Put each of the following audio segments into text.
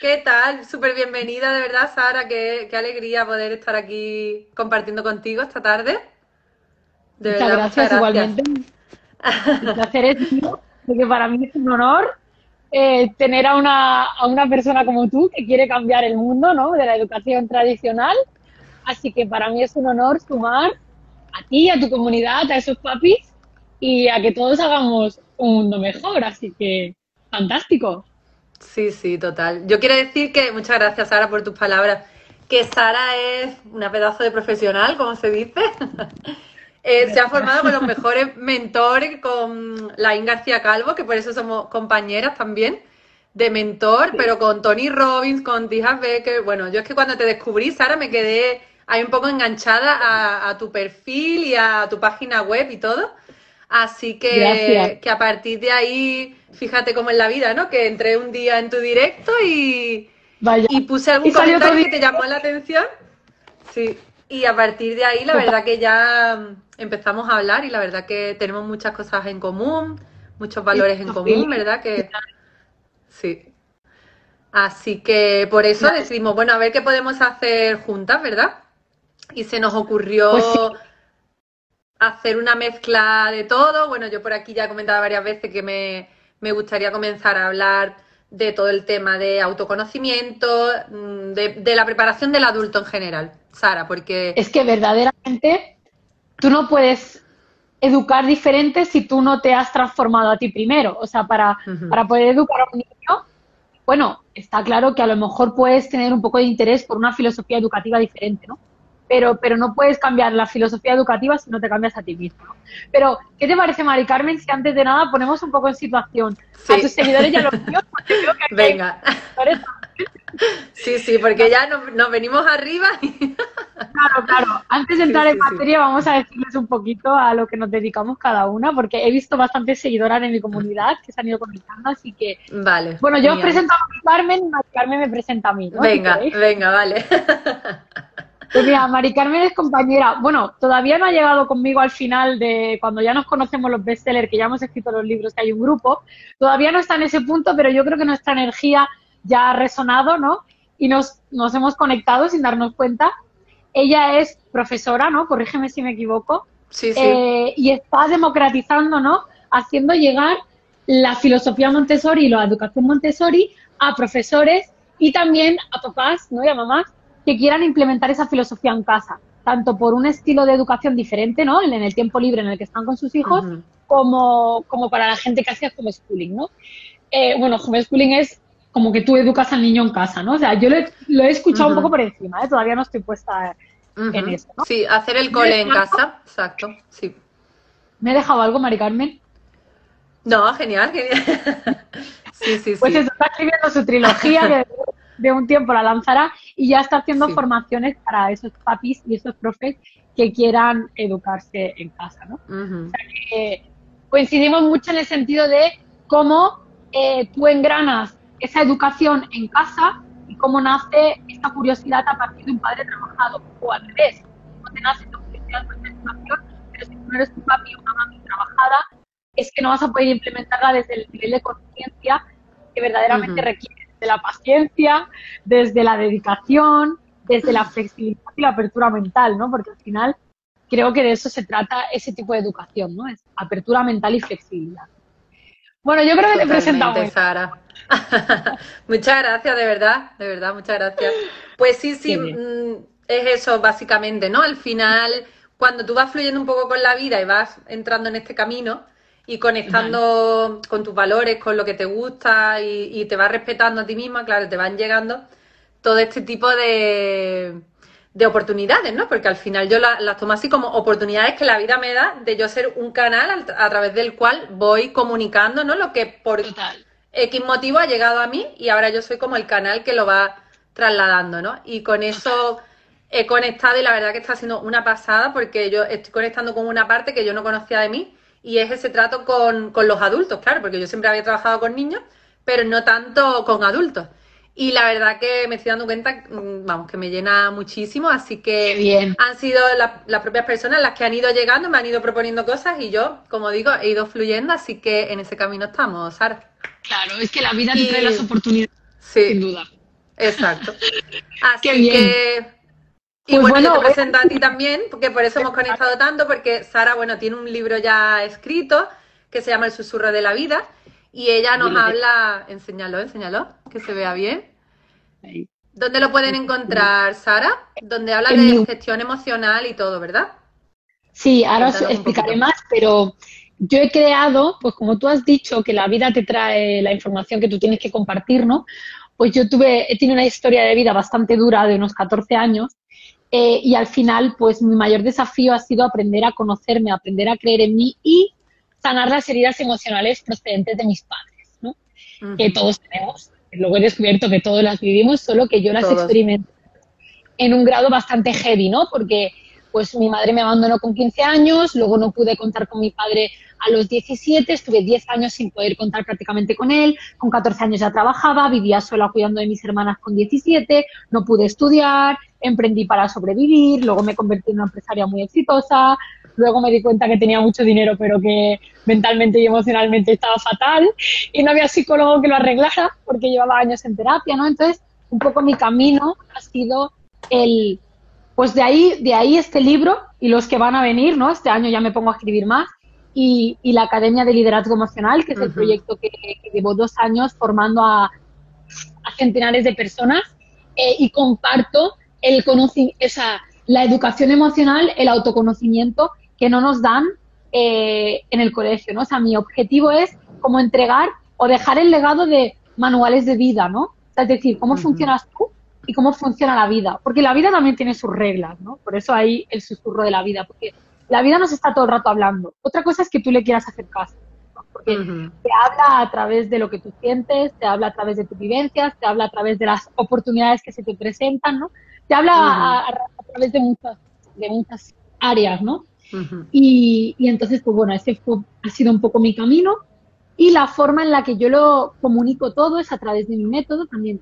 ¿Qué tal? Súper bienvenida, de verdad, Sara. Qué, qué, alegría poder estar aquí compartiendo contigo esta tarde. De muchas, verdad, gracias, muchas gracias, igualmente. El placer es mío, porque para mí es un honor eh, tener a una, a una persona como tú que quiere cambiar el mundo ¿no? de la educación tradicional. Así que para mí es un honor sumar a ti, a tu comunidad, a esos papis y a que todos hagamos un mundo mejor. Así que fantástico. Sí, sí, total. Yo quiero decir que muchas gracias, Sara, por tus palabras. Que Sara es una pedazo de profesional, como se dice. Eh, se ha formado con los mejores mentores, con Laín García Calvo, que por eso somos compañeras también de mentor, pero con Tony Robbins, con Tija Becker. Bueno, yo es que cuando te descubrí, Sara, me quedé ahí un poco enganchada a, tu perfil y a tu página web y todo. Así que, que, a partir de ahí, fíjate cómo es la vida, ¿no? Que entré un día en tu directo y, y puse algún comentario que te llamó la atención. Sí. Y a partir de ahí, la verdad que ya empezamos a hablar y la verdad que tenemos muchas cosas en común, muchos valores en común, ¿verdad? Que sí. Así que por eso decidimos, bueno, a ver qué podemos hacer juntas, ¿verdad? Y se nos ocurrió pues hacer una mezcla de todo. Bueno, yo por aquí ya he comentado varias veces que me, me gustaría comenzar a hablar de todo el tema de autoconocimiento, mm, de, de, la preparación del adulto en general, Sara, porque... Es que verdaderamente tú no puedes educar diferente si tú no te has transformado a ti primero. O sea, para, para poder educar a un niño, bueno, está claro que a lo mejor puedes tener un poco de interés por una filosofía educativa diferente, ¿no? Pero, pero no puedes cambiar la filosofía educativa si no te cambias a ti mismo. Pero, ¿qué te parece, Mari Carmen, si antes de nada ponemos un poco en situación a tus seguidores y a los míos? Venga. Sí, sí, porque ya nos, venimos arriba. Claro, claro. Antes de entrar en materia, vamos a decirles un poquito a lo que nos dedicamos cada una, porque he visto bastantes seguidoras en mi comunidad que se han ido conectando, así que. Vale. Bueno, yo os presento a Carmen y Mari Carmen me presenta a mí. Venga, venga, vale. Pues mira, Mari Carmen es compañera. Bueno, todavía no ha llegado conmigo al final de cuando ya nos conocemos los bestsellers, que ya hemos escrito los libros, que hay un grupo. Todavía no está en ese punto, pero yo creo que nuestra energía ya ha resonado, ¿no? Y nos, nos hemos conectado sin darnos cuenta. Ella es profesora, ¿no? Corrígeme si me equivoco. Sí, sí. Eh, y está democratizando, ¿no? Haciendo llegar la filosofía Montessori y la educación Montessori a profesores y también a papás, ¿no? Y a mamás que quieran implementar esa filosofía en casa, tanto por un estilo de educación diferente, ¿no? En el tiempo libre en el que están con sus hijos, como, como para la gente que hace homeschooling, ¿no? Eh, bueno, homeschooling es como que tú educas al niño en casa, ¿no? O sea, yo lo he, escuchado un poco por encima, ¿eh? Todavía no estoy puesta en eso, ¿no? Sí, hacer el cole en casa, exacto, sí. ¿Me he dejado algo, Mari Carmen? No, genial, genial. sí, sí, pues sí. Pues está escribiendo su trilogía, que de un tiempo la lanzará y ya está haciendo formaciones para esos papis y esos profes que quieran educarse en casa, ¿no? o sea que coincidimos mucho en el sentido de cómo eh, tú engranas esa educación en casa y cómo nace esta curiosidad a partir de un padre trabajado o al revés, cómo te nace esta curiosidad por esta educación, pero si tú no eres tu papi o una mami trabajada, es que no vas a poder implementarla desde el nivel de conciencia que verdaderamente requiere desde la paciencia, desde la dedicación, desde la flexibilidad y la apertura mental, ¿no? Porque al final creo que de eso se trata ese tipo de educación, ¿no? Es apertura mental y flexibilidad. Bueno, yo creo que te presentamos. Sara. muchas gracias, de verdad, de verdad, muchas gracias. Pues sí, sí, mm, es eso básicamente, ¿no? Al final, cuando tú vas fluyendo un poco con la vida y vas entrando en este camino, y conectando con tus valores, con lo que te gusta y, te vas respetando a ti misma, claro, te van llegando todo este tipo de, de oportunidades, ¿no? Porque al final yo las tomo así como oportunidades que la vida me da de yo ser un canal a, través del cual voy comunicando, ¿no? Lo que por X motivo ha llegado a mí y ahora yo soy como el canal que lo va trasladando, ¿no? Y con eso he conectado y la verdad que está siendo una pasada porque yo estoy conectando con una parte que yo no conocía de mí y es ese trato con, los adultos, claro, porque yo siempre había trabajado con niños, pero no tanto con adultos. Y la verdad que me estoy dando cuenta, mm, vamos, que me llena muchísimo, así que han sido las propias personas las que han ido llegando, me han ido proponiendo cosas y yo, como digo, he ido fluyendo, así que en ese camino estamos, Sara. Claro, es que la vida te trae las oportunidades Sí. Sin duda. Exacto. Así que. Y pues bueno, yo te presento a ti también, porque por eso hemos conectado tanto, porque Sara, bueno, tiene un libro ya escrito que se llama El susurro de la vida, y ella nos habla, enséñalo, enséñalo, que se vea bien. ¿Dónde lo pueden encontrar, Sara? Donde habla de gestión emocional y todo, ¿verdad? Sí, ahora os explicaré más, pero yo he creado, pues como tú has dicho, que la vida te trae la información que tú tienes que compartir, ¿no? Pues yo tuve, he tenido una historia de vida bastante dura de unos 14 años eh, y al final, pues mi mayor desafío ha sido aprender a conocerme, aprender a creer en mí y sanar las heridas emocionales procedentes de mis padres, ¿no? Que todos tenemos. Luego he descubierto que todos las vivimos, solo que yo las experimenté en un grado bastante heavy, ¿no? Porque pues mi madre me abandonó con 15 años, luego no pude contar con mi padre a los 17, estuve 10 años sin poder contar prácticamente con él, con 14 años ya trabajaba, vivía sola cuidando de mis hermanas con 17, no pude estudiar, emprendí para sobrevivir, luego me convertí en una empresaria muy exitosa, luego me di cuenta que tenía mucho dinero pero que mentalmente y emocionalmente estaba fatal y no había psicólogo que lo arreglara porque llevaba años en terapia, ¿no? Entonces, un poco mi camino ha sido el pues de ahí, de ahí este libro y los que van a venir, ¿no? Este año ya me pongo a escribir más. Y, la Academia de Liderazgo Emocional, que es el proyecto que, llevo dos años formando a, centenares de personas eh, y comparto el esa, la educación emocional, el autoconocimiento que no nos dan eh, en el colegio, ¿no? O sea, mi objetivo es como entregar o dejar el legado de manuales de vida, ¿no? es decir, cómo funcionas tú y cómo funciona la vida. Porque la vida también tiene sus reglas, ¿no? Por eso hay el susurro de la vida, porque la vida nos está todo el rato hablando. Otra cosa es que tú le quieras hacer caso, porque te habla a través de lo que tú sientes, te habla a través de tus vivencias, te habla a través de las oportunidades que se te presentan, ¿no? Te habla a, través de muchas, de muchas áreas, ¿no? y, y, entonces, pues bueno, ese ha sido un poco mi camino y la forma en la que yo lo comunico todo es a través de mi método, también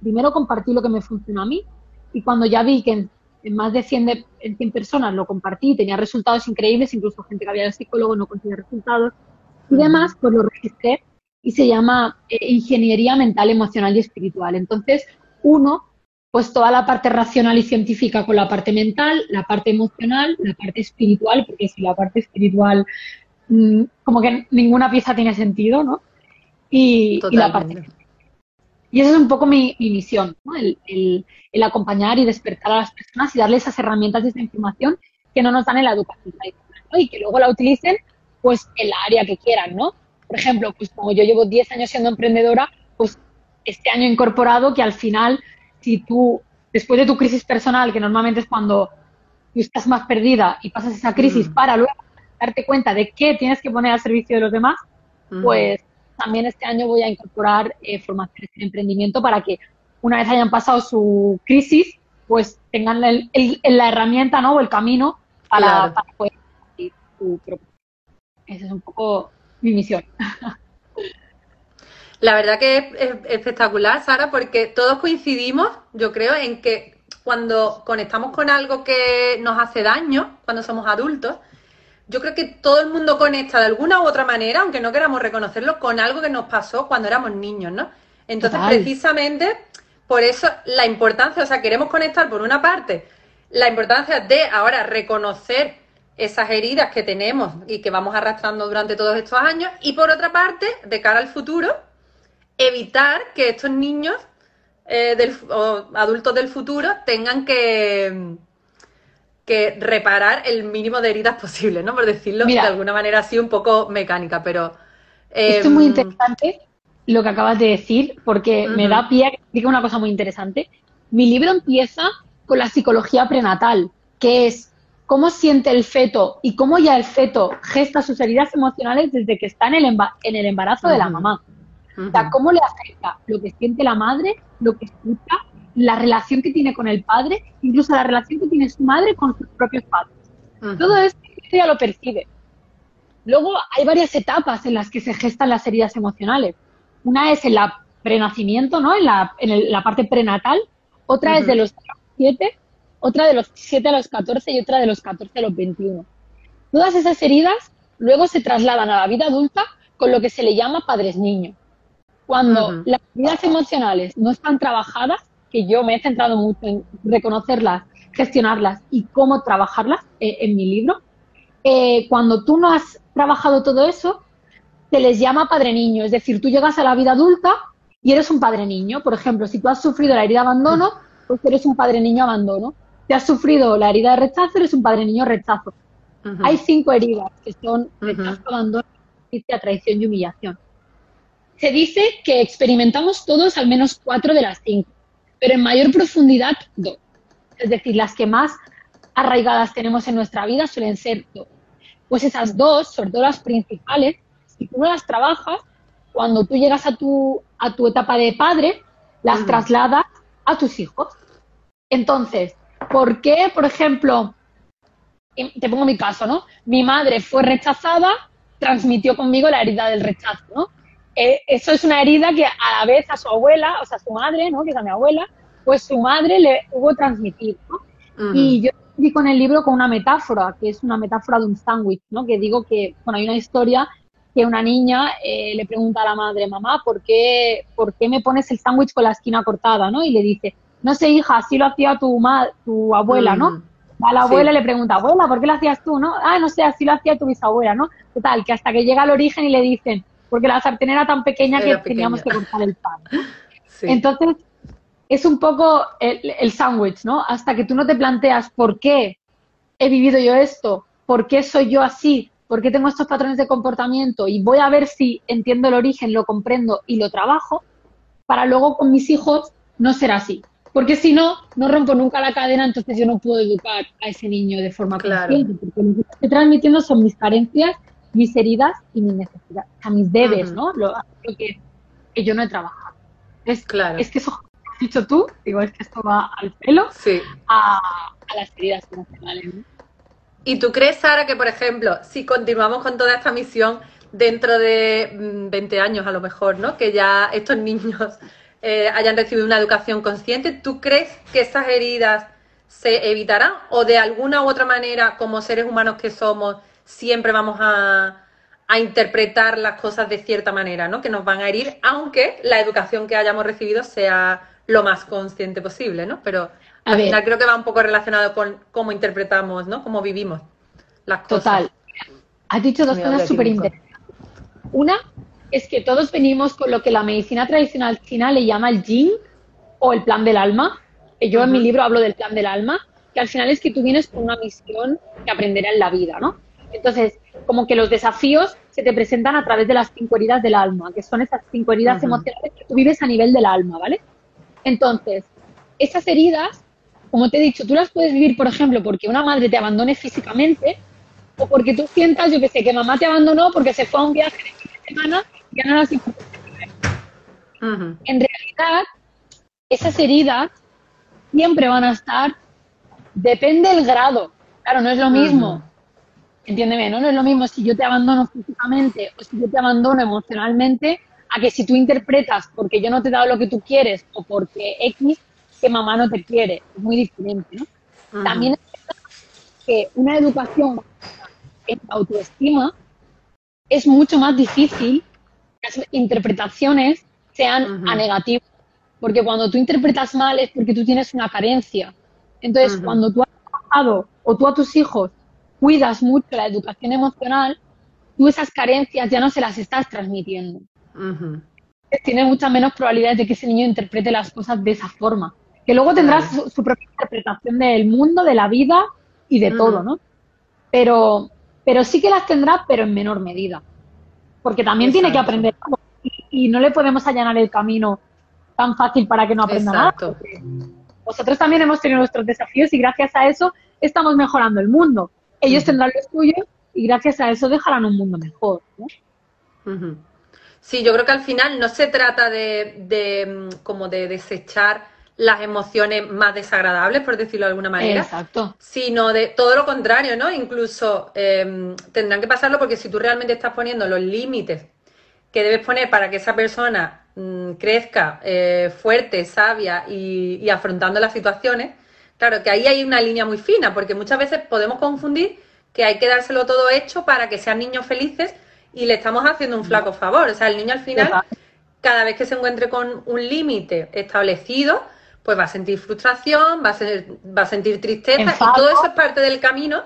primero compartí lo que me funcionó a mí y cuando ya vi que en, más de 100, en 100 personas lo compartí, tenía resultados increíbles, incluso gente que había de psicólogo no conseguía resultados y demás, pues lo registré y se llama eh, Ingeniería Mental, Emocional y Espiritual. Entonces, uno, pues toda la parte racional y científica con la parte mental, la parte emocional, la parte espiritual, porque si la parte espiritual, mm, como que ninguna pieza tiene sentido, ¿no? Y, y la parte y esa es un poco mi, misión, ¿no? el, acompañar y despertar a las personas y darles esas herramientas y esa información que no nos dan en la educación tradicional ¿no? y que luego la utilicen pues en la área que quieran, ¿no? Por ejemplo, pues como yo llevo 10 años siendo emprendedora, pues este año he incorporado que al final, si tú, después de tu crisis personal, que normalmente es cuando tú estás más perdida y pasas esa crisis mm. para luego darte cuenta de qué tienes que poner al servicio de los demás, pues también este año voy a incorporar eh, formaciones en emprendimiento para que una vez hayan pasado su crisis, pues tengan la herramienta ¿no? o el camino para, poder su propósito. Esa es un poco mi misión. La verdad que es espectacular, Sara, porque todos coincidimos, yo creo, en que cuando conectamos con algo que nos hace daño, cuando somos adultos, yo creo que todo el mundo conecta de alguna u otra manera, aunque no queramos reconocerlo, con algo que nos pasó cuando éramos niños, ¿no? Entonces, precisamente, por eso la importancia, o sea, queremos conectar por una parte la importancia de ahora reconocer esas heridas que tenemos y que vamos arrastrando durante todos estos años, y por otra parte, de cara al futuro, evitar que estos niños eh, del, o adultos del futuro tengan que que reparar el mínimo de heridas posible, ¿no? Por decirlo de alguna manera así un poco mecánica, pero... Esto es muy em, interesante lo que acabas de decir, porque me da pie a que explique una cosa muy interesante. Mi libro empieza con la psicología prenatal, que es cómo siente el feto y cómo ya el feto gesta sus heridas emocionales desde que está en el, en el embarazo de la mamá. O sea, cómo le afecta lo que siente la madre, lo que escucha la relación que tiene con el padre, incluso la relación que tiene su madre con sus propios padres. Todo esto ya lo percibe. Luego hay varias etapas en las que se gestan las heridas emocionales. Una es en la prenacimiento, ¿no? En la, en la parte prenatal. Otra es de los 7, otra de los 7 a los 14 y otra de los 14 a los 21. Todas esas heridas luego se trasladan a la vida adulta con lo que se le llama padres niños. Cuando las heridas emocionales no están trabajadas, que yo me he centrado mucho en reconocerlas, gestionarlas y cómo trabajarlas eh, en mi libro, eh, cuando tú no has trabajado todo eso, se les llama padre niño. Es decir, tú llegas a la vida adulta y eres un padre niño. Por ejemplo, si tú has sufrido la herida de abandono, pues eres un padre niño abandono. Si has sufrido la herida de rechazo, eres un padre niño rechazo. Hay cinco heridas que son rechazo, abandono, justicia, traición y humillación. Se dice que experimentamos todos al menos cuatro de las cinco, pero en mayor profundidad dos. Es decir, las que más arraigadas tenemos en nuestra vida suelen ser dos. Pues esas dos, sobre todo las principales, si tú no las trabajas, cuando tú llegas a tu, a tu etapa de padre, las trasladas a tus hijos. Entonces, ¿por qué, por ejemplo, te pongo mi caso, ¿no? Mi madre fue rechazada, transmitió conmigo la herida del rechazo, ¿no? Eh, eso es una herida que a la vez a su abuela, o sea, a su madre, ¿no? Que es a mi abuela, pues su madre le hubo transmitido, ¿no? Y yo di con el libro con una metáfora, que es una metáfora de un sándwich, ¿no? Que digo que, bueno, hay una historia que una niña eh, le pregunta a la madre, mamá, ¿por qué, ¿por qué me pones el sándwich con la esquina cortada, no? Y le dice, no sé, hija, así lo hacía tu, tu abuela, ¿no? A la abuela le pregunta, abuela, ¿por qué lo hacías tú, no? Ah, no sé, así lo hacía tu bisabuela, ¿no? Total, que hasta que llega al origen y le dicen, porque la sartén era tan pequeña que teníamos que cortar el pan. Entonces, es un poco el, el sándwich, ¿no? Hasta que tú no te planteas por qué he vivido yo esto, por qué soy yo así, por qué tengo estos patrones de comportamiento y voy a ver si entiendo el origen, lo comprendo y lo trabajo, para luego con mis hijos no ser así. Porque si no, no rompo nunca la cadena, entonces yo no puedo educar a ese niño de forma claro. consciente, porque lo que estoy transmitiendo son mis carencias, mis heridas y mis necesidades, a mis debes, ¿no? Lo, que, yo no he trabajado. Es, claro. es que eso has dicho tú, digo, es que esto va al pelo a, las heridas emocionales. ¿Y tú crees, Sara, que, por ejemplo, si continuamos con toda esta misión dentro de 20 mm, años a lo mejor, ¿no? Que ya estos niños eh, hayan recibido una educación consciente, ¿tú crees que esas heridas se evitarán o de alguna u otra manera, como seres humanos que somos, siempre vamos a, interpretar las cosas de cierta manera, ¿no? Que nos van a herir, aunque la educación que hayamos recibido sea lo más consciente posible, ¿no? Pero al final creo que va un poco relacionado con cómo interpretamos, ¿no? Cómo vivimos las cosas. Total. Has dicho dos cosas súper interesantes. Una es que todos venimos con lo que la medicina tradicional china le llama el yin o el plan del alma. Yo en mi libro hablo del plan del alma, que al final es que tú vienes con una misión que aprenderá en la vida, ¿no? Entonces, como que los desafíos se te presentan a través de las cinco heridas del alma, que son esas cinco heridas emocionales que tú vives a nivel del alma, ¿vale? Entonces, esas heridas, como te he dicho, tú las puedes vivir, por ejemplo, porque una madre te abandone físicamente o porque tú sientas, yo que sé, que mamá te abandonó porque se fue a un viaje de semana ya no las En realidad, esas heridas siempre van a estar, depende del grado. Claro, no es lo mismo. Entiéndeme, ¿no? No es lo mismo si yo te abandono físicamente o si yo te abandono emocionalmente a que si tú interpretas porque yo no te he dado lo que tú quieres o porque X, que mamá no te quiere. Es muy diferente, ¿no? También es que una educación en autoestima es mucho más difícil las interpretaciones sean a negativo. Porque cuando tú interpretas mal es porque tú tienes una carencia. Entonces, cuando tú has trabajado o tú a tus hijos cuidas mucho la educación emocional, tú esas carencias ya no se las estás transmitiendo. Tienes muchas menos probabilidades de que ese niño interprete las cosas de esa forma. Que luego tendrás su, propia interpretación del mundo, de la vida y de todo, ¿no? Pero, pero sí que las tendrá, pero en menor medida porque también tiene que aprender y, no le podemos allanar el camino tan fácil para que no aprenda nada. Vosotros también hemos tenido nuestros desafíos y gracias a eso estamos mejorando el mundo. Ellos tendrán los suyos y gracias a eso dejarán un mundo mejor. Sí, yo creo que al final no se trata de, mm, como de desechar las emociones más desagradables, por decirlo de alguna manera. Exacto. Sino de todo lo contrario, ¿no? Incluso em, tendrán que pasarlo porque si tú realmente estás poniendo los límites que debes poner para que esa persona mm, crezca eh, fuerte, sabia y, afrontando las situaciones, claro que ahí hay una línea muy fina, porque muchas veces podemos confundir que hay que dárselo todo hecho para que sean niños felices y le estamos haciendo un flaco favor. O sea, el niño al final cada vez que se encuentre con un límite establecido, pues va a sentir frustración, va a, va a sentir tristeza y todo eso es parte del camino.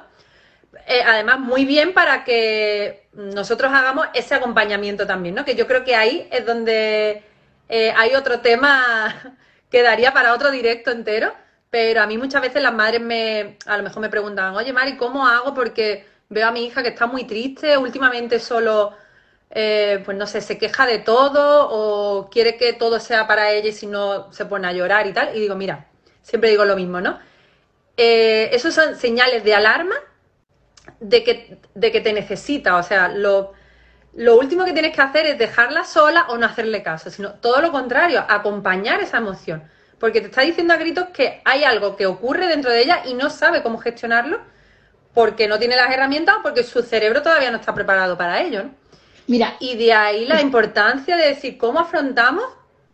Eh, además, muy bien para que nosotros hagamos ese acompañamiento también, ¿no? Que yo creo que ahí es donde eh, hay otro tema que daría para otro directo entero, pero a mí muchas veces las madres me, a lo mejor me preguntan, oye Mari, ¿cómo hago? Porque veo a mi hija que está muy triste, últimamente solo eh, pues no sé, se queja de todo o quiere que todo sea para ella y si no se pone a llorar y tal. Y digo, mira, siempre digo lo mismo, ¿no? Eh, esos son señales de alarma de que, de que te necesita. O sea, lo, lo último que tienes que hacer es dejarla sola o no hacerle caso, sino todo lo contrario, acompañar esa emoción. Porque te está diciendo a gritos que hay algo que ocurre dentro de ella y no sabe cómo gestionarlo porque no tiene las herramientas o porque su cerebro todavía no está preparado para ello, ¿no? Mira, y de ahí la importancia de decir cómo afrontamos,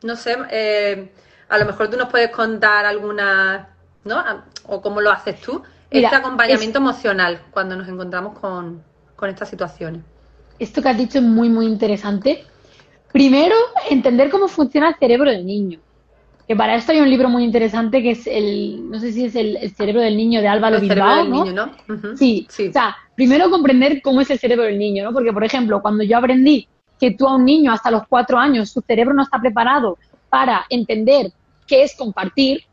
no sé, eh, a lo mejor tú nos puedes contar alguna, ¿no? O cómo lo haces tú, este acompañamiento emocional cuando nos encontramos con, con estas situaciones. Esto que has dicho es muy, muy interesante. Primero, entender cómo funciona el cerebro del niño. Que para esto hay un libro muy interesante que es el, no sé si es el, cerebro del niño de Álvaro el Bilbao, del Niño, ¿no? sí, sí, o sea, primero comprender cómo es el cerebro del niño, ¿no? Porque, por ejemplo, cuando yo aprendí que tú a un niño hasta los cuatro años, su cerebro no está preparado para entender qué es compartir,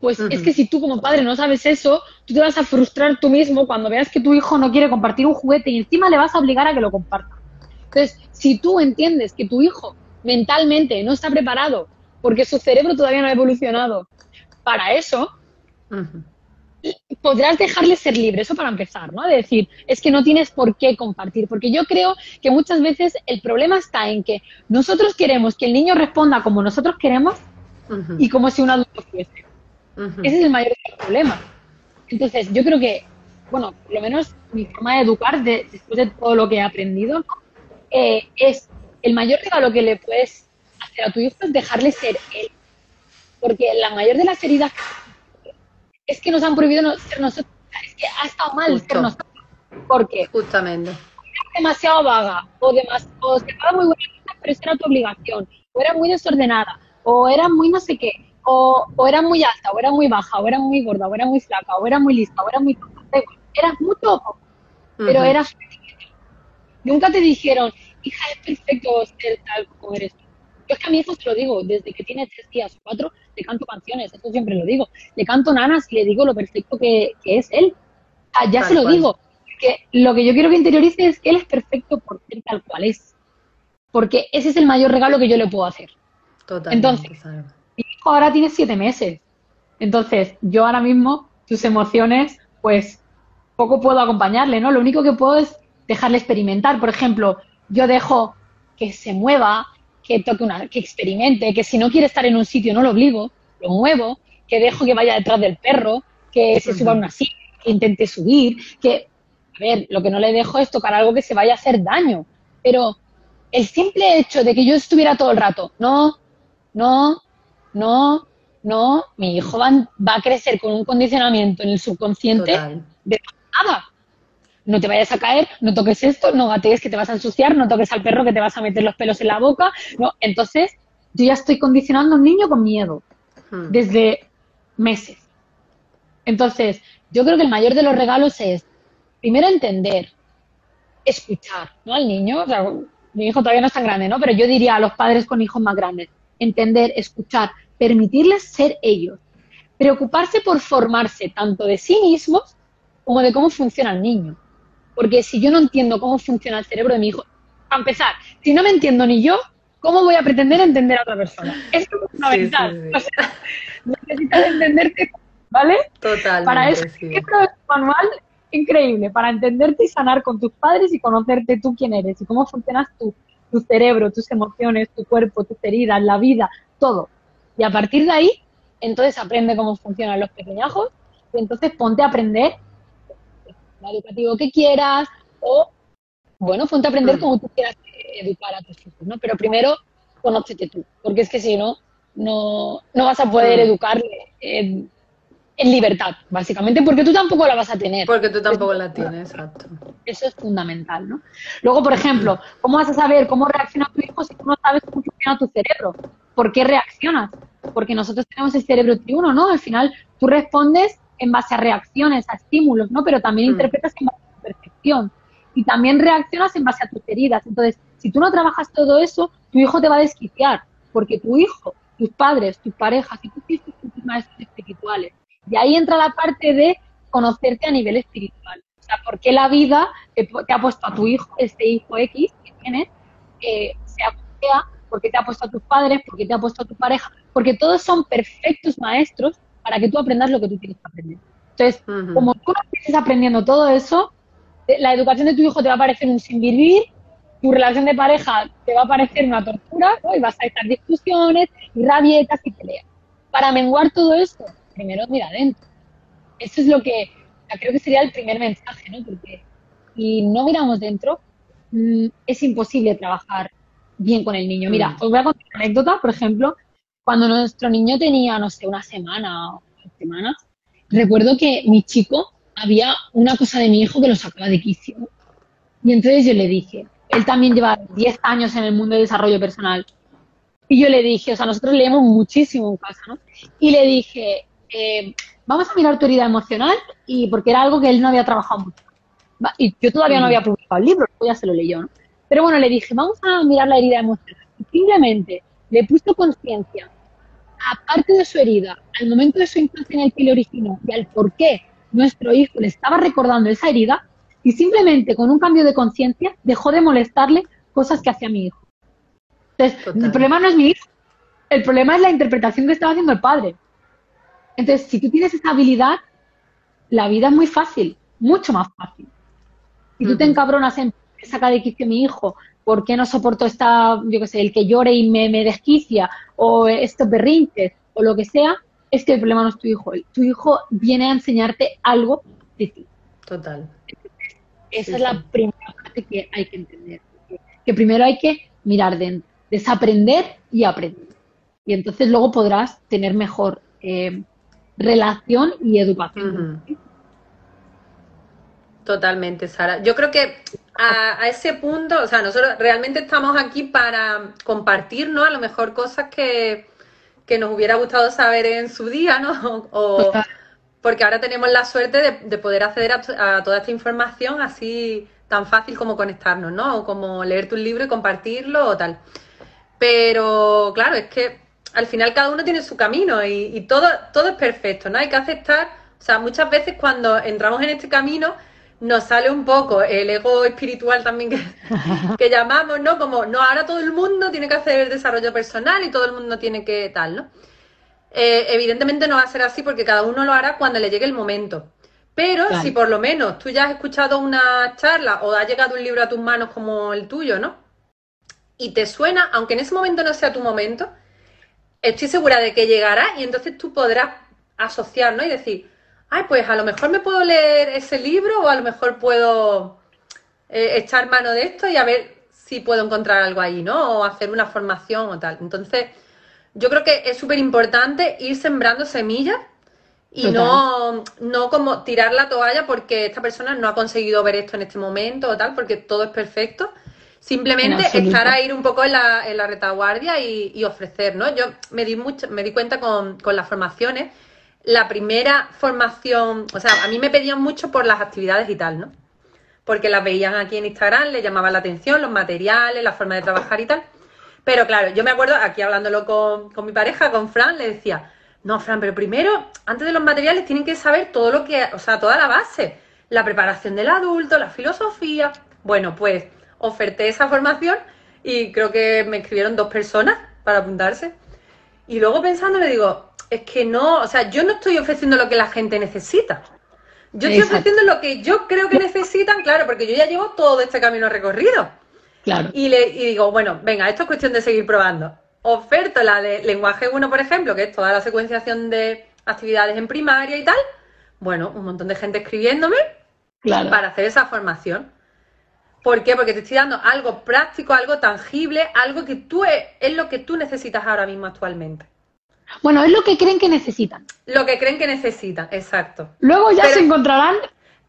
pues es que si tú como padre no sabes eso, tú te vas a frustrar tú mismo cuando veas que tu hijo no quiere compartir un juguete y encima le vas a obligar a que lo comparta. Entonces, si tú entiendes que tu hijo mentalmente no está preparado porque su cerebro todavía no ha evolucionado para eso, podrás dejarle ser libre, eso para empezar, ¿no? De decir, es que no tienes por qué compartir, porque yo creo que muchas veces el problema está en que nosotros queremos que el niño responda como nosotros queremos y como si un adulto fuese. Ese es el mayor problema. Entonces, yo creo que, bueno, por lo menos mi forma de educar, después de todo lo que he aprendido, eh, es el mayor regalo que le puedes a tu hijo es dejarle ser él. Porque la mayor de las heridas es que nos han prohibido ser nosotros. Es que ha estado mal ser nosotros. Porque justamente era demasiado vaga o, demasiado, o se muy buena pero esa era tu obligación. O era muy desordenada o era muy no sé qué. O, o era muy alta, o era muy baja, o era muy gorda, o era muy flaca, o era muy lista, o era muy... Era mucho o poco, pero era Nunca te dijeron, hija, es perfecto ser tal como eres tú. Yo es que a mi hijo se lo digo, desde que tiene tres días o cuatro, le canto canciones, esto siempre lo digo. Le canto nanas y le digo lo perfecto que, es él. ya se lo digo. Que lo que yo quiero que interiorice es que él es perfecto por ser tal cual es. Porque ese es el mayor regalo que yo le puedo hacer. Totalmente. Entonces, mi hijo ahora tiene siete meses. Entonces, yo ahora mismo, sus emociones, pues poco puedo acompañarle, ¿no? Lo único que puedo es dejarle experimentar. Por ejemplo, yo dejo que se mueva, que toque una, que experimente, que si no quiere estar en un sitio no lo obligo, lo muevo, que dejo que vaya detrás del perro, que se suba a una silla, que intente subir, que, a ver, lo que no le dejo es tocar algo que se vaya a hacer daño, pero el simple hecho de que yo estuviera todo el rato, no, no, no, no, mi hijo va, va a crecer con un condicionamiento en el subconsciente de nada no te vayas a caer, no toques esto, no gatees que te vas a ensuciar, no toques al perro que te vas a meter los pelos en la boca. No, entonces yo ya estoy condicionando a un niño con miedo hmm. desde meses. Entonces, yo creo que el mayor de los regalos es, primero, entender, escuchar, ¿no? Al niño, o sea, mi hijo todavía no es tan grande, ¿no? Pero yo diría a los padres con hijos más grandes, entender, escuchar, permitirles ser ellos, preocuparse por formarse tanto de sí mismos como de cómo funciona el niño. Porque si yo no entiendo cómo funciona el cerebro de mi hijo, a empezar, si no me entiendo ni yo, ¿cómo voy a pretender entender a otra persona? Eso es fundamental. necesitas entenderte, ¿vale? Total. Para eso, sí. es un manual increíble, para entenderte y sanar con tus padres y conocerte tú quién eres y cómo funcionas tú, tu cerebro, tus emociones, tu cuerpo, tus heridas, la vida, todo. Y a partir de ahí, entonces aprende cómo funcionan los pequeñajos y entonces ponte a aprender educativo que quieras o, bueno, ponte a aprender como tú quieras educar a tus hijos, ¿no? Pero primero, conócete tú, porque es que si no, no, no vas a poder educarle en libertad, básicamente, porque tú tampoco la vas a tener. Porque tú tampoco la tienes, exacto. Eso es fundamental, ¿no? Luego, por ejemplo, ¿cómo vas a saber cómo reacciona tu hijo si tú no sabes cómo funciona tu cerebro? ¿Por qué reaccionas? Porque nosotros tenemos el cerebro triuno, ¿no? Al final, tú respondes en base a reacciones, a estímulos, ¿no? Pero también mm. interpretas en base a tu percepción. Y también reaccionas en base a tus heridas. Entonces, si tú no trabajas todo eso, tu hijo te va a desquiciar. Porque tu hijo, tus padres, tus parejas y tus hijos son tus maestros espirituales. Y ahí entra la parte de conocerte a nivel espiritual. O sea, ¿por qué la vida te, ha puesto a tu hijo, este hijo X que tienes, eh, sea sea, por qué te ha puesto a tus padres, por qué te ha puesto a tu pareja? Porque todos son perfectos maestros para que tú aprendas lo que tú tienes que aprender. Entonces, como tú no estés aprendiendo todo eso, eh, la educación de tu hijo te va a parecer un sin vivir, tu relación de pareja te va a parecer una tortura, y vas a estar discusiones y rabietas y peleas. Para menguar todo esto, primero mira adentro. Eso es lo que creo que sería el primer mensaje, ¿no? Porque si no miramos dentro, mm, es imposible trabajar bien con el niño. Mira, mm. os voy a contar una anécdota, por ejemplo, cuando nuestro niño tenía, no sé, una semana o semanas, recuerdo que mi chico había una cosa de mi hijo que lo sacaba de quicio. Y entonces yo le dije, él también lleva 10 años en el mundo de desarrollo personal. Y yo le dije, o sea, nosotros leemos muchísimo en casa, ¿no? Y le dije, eh, vamos a mirar tu herida emocional y porque era algo que él no había trabajado mucho. Y yo todavía no había publicado el libro, ya se lo leyó, ¿no? Pero bueno, le dije, vamos a mirar la herida emocional. Y simplemente le puso conciencia, aparte de su herida, al momento de su infancia en el que le originó y al por qué nuestro hijo le estaba recordando esa herida, y simplemente con un cambio de conciencia dejó de molestarle cosas que hacía mi hijo. Entonces, el problema no es mi hijo, el problema es la interpretación que estaba haciendo el padre. Entonces, si tú tienes esa habilidad, la vida es muy fácil, mucho más fácil. Si tú te encabronas en saca de quicio mi hijo, ¿por qué no soporto esta, yo qué sé, el que llore y me, me desquicia, o estos berrinches, o lo que sea, es que el problema no es tu hijo. Tu hijo viene a enseñarte algo de ti. Total. esa es la primera parte que hay que entender. Que primero hay que mirar dentro, desaprender y aprender. Y entonces luego podrás tener mejor eh, relación y educación. Totalmente, Sara. Yo creo que a, ese punto, o sea, nosotros realmente estamos aquí para compartir, ¿no? A lo mejor cosas que, nos hubiera gustado saber en su día, ¿no? O, porque ahora tenemos la suerte de, poder acceder a, toda esta información así tan fácil como conectarnos, ¿no? O como leer tu libro y compartirlo o tal. Pero claro, es que al final cada uno tiene su camino y, todo, todo es perfecto, ¿no? Hay que aceptar, o sea, muchas veces cuando entramos en este camino nos sale un poco el ego espiritual también que, llamamos, ¿no? Como, no, ahora todo el mundo tiene que hacer el desarrollo personal y todo el mundo tiene que tal, ¿no? Eh, evidentemente no va a ser así porque cada uno lo hará cuando le llegue el momento. Pero si por lo menos tú ya has escuchado una charla o ha llegado un libro a tus manos como el tuyo, ¿no? Y te suena, aunque en ese momento no sea tu momento, estoy segura de que llegará y entonces tú podrás asociar, ¿no? Y decir, ay, pues a lo mejor me puedo leer ese libro o a lo mejor puedo eh, echar mano de esto y a ver si puedo encontrar algo ahí, ¿no? O hacer una formación o tal. Entonces, yo creo que es súper importante ir sembrando semillas y no, no como tirar la toalla porque esta persona no ha conseguido ver esto en este momento o tal, porque todo es perfecto Simplemente estar a ir un poco en la, en la retaguardia y, ofrecer, ¿no? Yo me di mucho, me di cuenta con, con las formaciones. La primera formación, o sea, a mí me pedían mucho por las actividades y tal, ¿no? Porque las veían aquí en Instagram, les llamaba la atención, los materiales, la forma de trabajar y tal. Pero claro, yo me acuerdo, aquí hablándolo con, con mi pareja, con Fran, le decía, no, Fran, pero primero, antes de los materiales, tienen que saber todo lo que, o sea, toda la base, la preparación del adulto, la filosofía. Bueno, pues oferté esa formación y creo que me escribieron dos personas para apuntarse. Y luego pensando le digo, es que no, o sea, yo no estoy ofreciendo lo que la gente necesita. Yo estoy ofreciendo lo que yo creo que necesitan, claro, porque yo ya llevo todo este camino recorrido. Claro. Y, le, y digo, bueno, venga, esto es cuestión de seguir probando. Oferto la de lenguaje 1, por ejemplo, que es toda la secuenciación de actividades en primaria y tal. Bueno, un montón de gente escribiéndome para hacer esa formación. ¿Por qué? Porque te estoy dando algo práctico, algo tangible, algo que tú es, lo que tú necesitas ahora mismo actualmente. Bueno, es lo que creen que necesitan. Lo que creen que necesitan, exacto. Luego ya se encontrarán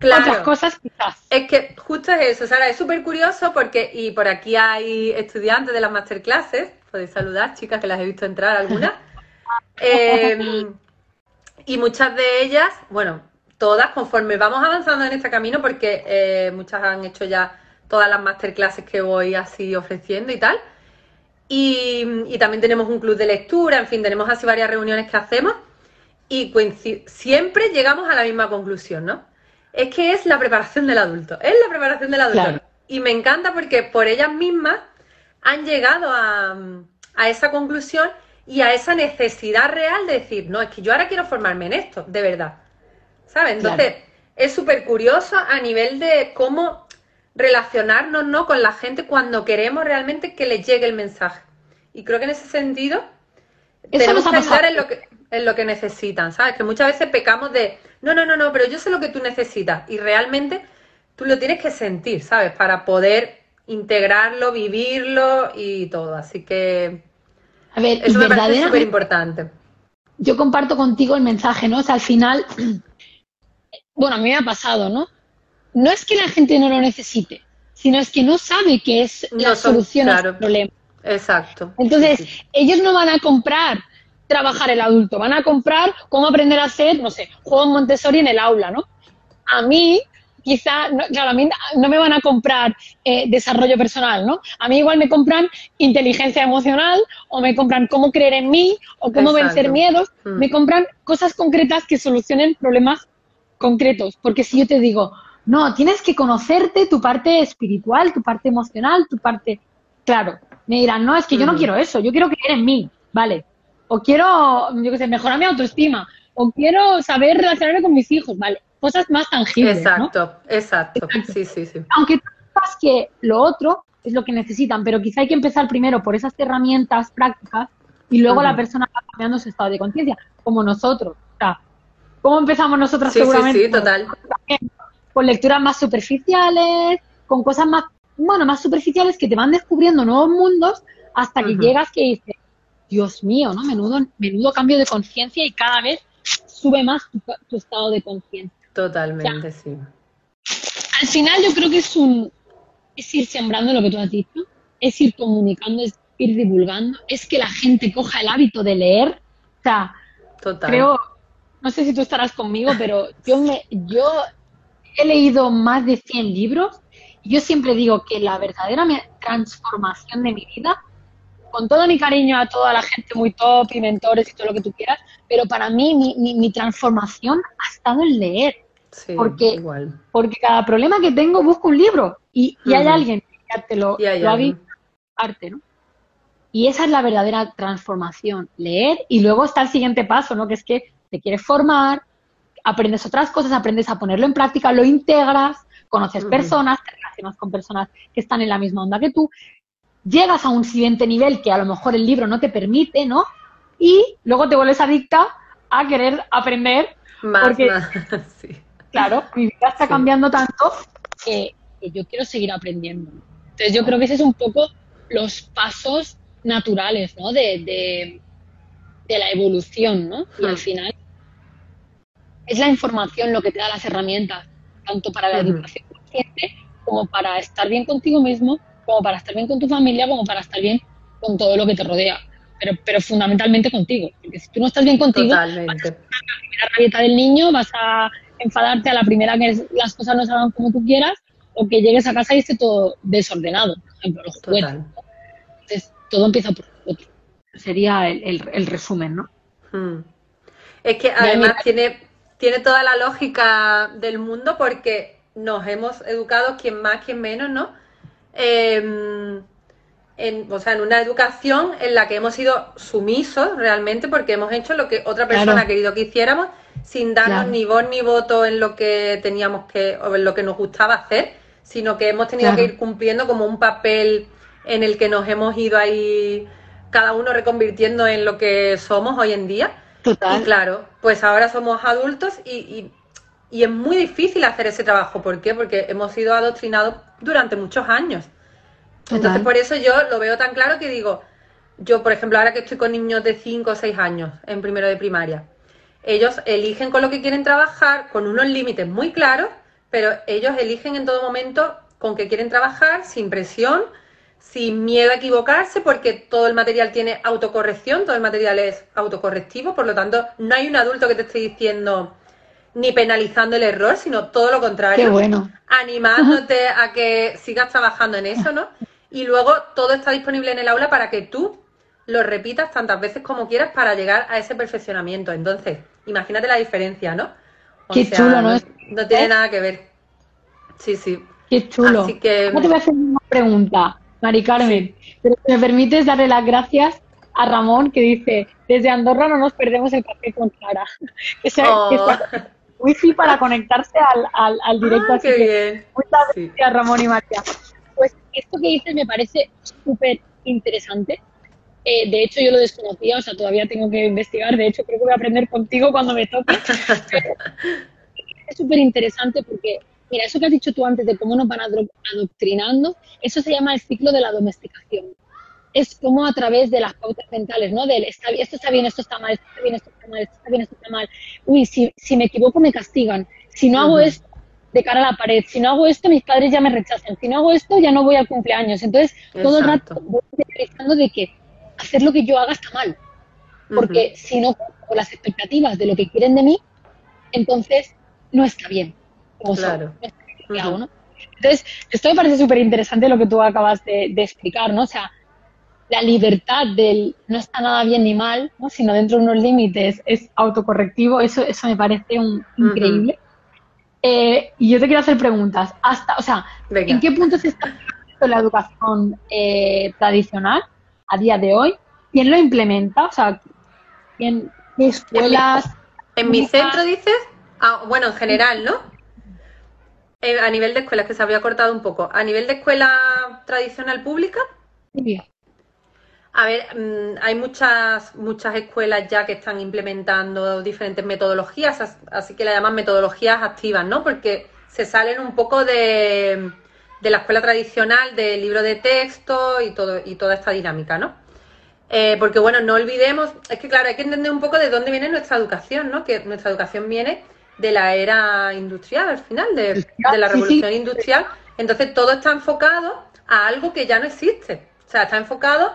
otras cosas quizás. Es que justo es eso, Sara, es súper curioso porque, y por aquí hay estudiantes de las masterclasses, podéis saludar, chicas, que las he visto entrar algunas. Em, y muchas de ellas, bueno, todas, conforme vamos avanzando en este camino, porque eh, muchas han hecho ya todas las masterclasses que voy así ofreciendo y tal. Y, también tenemos un club de lectura, en fin, tenemos así varias reuniones que hacemos y siempre llegamos a la misma conclusión, ¿no? Es que es la preparación del adulto, es la preparación del adulto. Y me encanta porque por ellas mismas han llegado a, a esa conclusión y a esa necesidad real de decir, no, es que yo ahora quiero formarme en esto, de verdad. ¿Sabes? Entonces, es súper curioso a nivel de cómo relacionarnos ¿no? con la gente cuando queremos realmente que les llegue el mensaje. Y creo que en ese sentido tenemos que pensar en lo que, en lo que necesitan, ¿sabes? Que muchas veces pecamos de, no, no, no, no, pero yo sé lo que tú necesitas. Y realmente tú lo tienes que sentir, ¿sabes? Para poder integrarlo, vivirlo y todo. Así que a ver, eso me parece súper importante. Yo comparto contigo el mensaje, ¿no? O sea, al final, bueno, a mí me ha pasado, ¿no? No es que la gente no lo necesite, sino es que no sabe qué es la solución al problema. Exacto. Entonces, ellos no van a comprar trabajar el adulto, van a comprar cómo aprender a hacer, no sé, juego Montessori en el aula, ¿no? A mí quizá, no, claro, a mí no me van a comprar eh, desarrollo personal, ¿no? A mí igual me compran inteligencia emocional o me compran cómo creer en mí o cómo vencer miedos, mm. me compran cosas concretas que solucionen problemas concretos, porque si yo te digo, no, tienes que conocerte tu parte espiritual, tu parte emocional, tu parte, claro, me dirán, no, es que yo no mm. quiero eso, yo quiero creer en mí, ¿vale? O quiero, yo qué sé, mejorar mi autoestima, o quiero saber relacionarme con mis hijos, ¿vale? cosas más tangibles. Exacto, exacto, Sí, sí, sí. Aunque tú sepas que lo otro es lo que necesitan, pero quizá hay que empezar primero por esas herramientas prácticas y luego la persona va cambiando su estado de conciencia, como nosotros. O sea, ¿cómo empezamos nosotros seguramente? Sí, sí, total. Con lecturas más superficiales, con cosas más, bueno, más superficiales que te van descubriendo nuevos mundos hasta que llegas que dices, Dios mío, ¿no? Menudo, menudo cambio de conciencia y cada vez sube más tu estado de conciencia. Totalmente, sí. Al final yo creo que es un es ir sembrando lo que tú has dicho, es ir comunicando, es ir divulgando, es que la gente coja el hábito de leer. O sea, creo, no sé si tú estarás conmigo, pero yo me, yo he leído más de 100 libros y yo siempre digo que la verdadera transformación de mi vida, con todo mi cariño a toda la gente muy top y mentores y todo lo que tú quieras, pero para mí mi, mi transformación ha estado en leer porque, porque cada problema que tengo busco un libro y, hay alguien que te lo, lo ha visto arte, ¿no? Y esa es la verdadera transformación, leer y luego está el siguiente paso, ¿no? Que es que te quieres formar, aprendes otras cosas, aprendes a ponerlo en práctica, lo integras, conoces personas, te relacionas con personas que están en la misma onda que tú, llegas a un siguiente nivel que a lo mejor el libro no te permite, ¿no? Y luego te vuelves adicta a querer aprender. Más, porque, sí. Claro, mi vida está cambiando tanto que, yo quiero seguir aprendiendo. Entonces yo creo que ese es un poco los pasos naturales, ¿no? De, la evolución, ¿no? Y al final es la información lo que te da las herramientas, tanto para la educación consciente como para estar bien contigo mismo, como para estar bien con tu familia, como para estar bien con todo lo que te rodea. Pero, pero fundamentalmente contigo. Porque si tú no estás bien contigo, Totalmente. vas a la primera rabieta del niño, vas a enfadarte a la primera que las cosas no salgan como tú quieras o que llegues a casa y esté todo desordenado, por ejemplo, los juguetes. Entonces, todo empieza por otro. Sería el, resumen, ¿no? Hmm. Es que además tiene, tiene toda la lógica del mundo porque nos hemos educado, quien más, quien menos, ¿no? Em, en, o sea, en una educación en la que hemos sido sumisos realmente porque hemos hecho lo que otra persona ha querido que hiciéramos sin darnos ni voz ni voto en lo que teníamos que, o en lo que nos gustaba hacer, sino que hemos tenido que ir cumpliendo como un papel en el que nos hemos ido ahí cada uno reconvirtiendo en lo que somos hoy en día. Total. Y claro, pues ahora somos adultos y, y, es muy difícil hacer ese trabajo. ¿Por qué? Porque hemos sido adoctrinados durante muchos años. Entonces por eso yo lo veo tan claro que digo, yo, por ejemplo, ahora que estoy con niños de 5 o 6 años en primero de primaria, ellos eligen con lo que quieren trabajar, con unos límites muy claros, pero ellos eligen en todo momento con qué quieren trabajar, sin presión, sin miedo a equivocarse, porque todo el material tiene autocorrección, todo el material es autocorrectivo, por lo tanto, no hay un adulto que te esté diciendo ni penalizando el error, sino todo lo contrario. bueno. Animándote a que sigas trabajando en eso, ¿no? Y luego todo está disponible en el aula para que tú lo repitas tantas veces como quieras para llegar a ese perfeccionamiento. Entonces, imagínate la diferesia, ¿no? Qué chulo, ¿no? No, tiene nada que ver. Sí, sí. Qué chulo. Así que... te voy a hacer una pregunta, Mari Carmen. Pero me permites darle las gracias a Ramón que dice, desde Andorra no nos perdemos el café con Clara. que sea, oh. wifi para conectarse al, al, directo. Ah, qué Muchas gracias, Ramón y María. Pues esto que dices me parece súper interesante eh, de hecho, yo lo desconocía, o sea, todavía tengo que investigar. De hecho, creo que voy a aprender contigo cuando me toque. es súper interesante porque, mira, eso que has dicho tú antes de cómo nos van adoctrinando, eso se llama el ciclo de la domesticación. Es como a través de las pautas mentales, ¿no? Del está, esto está bien, esto está mal, esto está bien, esto está mal, esto está bien, esto está mal. Uy, si, si me equivoco me castigan. Si no hago esto, de cara a la pared. Si no hago esto, mis padres ya me rechazan. Si no hago esto, ya no voy al cumpleaños. Entonces, todo el rato voy pensando de que hacer lo que yo haga está mal. Porque si no con las expectativas de lo que quieren de mí, entonces no está bien. Claro. Entonces, esto me parece súper interesante lo que tú acabas de, explicar, ¿no? O sea, la libertad del no está nada bien ni mal, ¿no? sino dentro de unos límites es autocorrectivo, eso, eso me parece un, increíble. Eh, y yo te quiero hacer preguntas. Hasta, o sea, ¿en qué punto se está la educación eh, tradicional a día de hoy? ¿Quién lo implementa? O sea, ¿quién, ¿qué escuelas? ¿En mi, centro dices? Ah, bueno, en general, ¿no? Eh, a nivel de escuelas, que se había cortado un poco. ¿A nivel de escuela tradicional pública? Sí. A ver, mm, hay muchas, muchas escuelas ya que están implementando diferentes metodologías, así que la llaman metodologías activas, ¿no? Porque se salen un poco de, de la escuela tradicional del libro de texto y, todo, y toda esta dinámica, ¿no? Eh, porque bueno, no olvidemos, es que claro, hay que entender un poco de dónde viene nuestra educación, ¿no? Que nuestra educación viene de la era industrial, al final, de, la revolución industrial. Entonces todo está enfocado a algo que ya no existe. O sea, está enfocado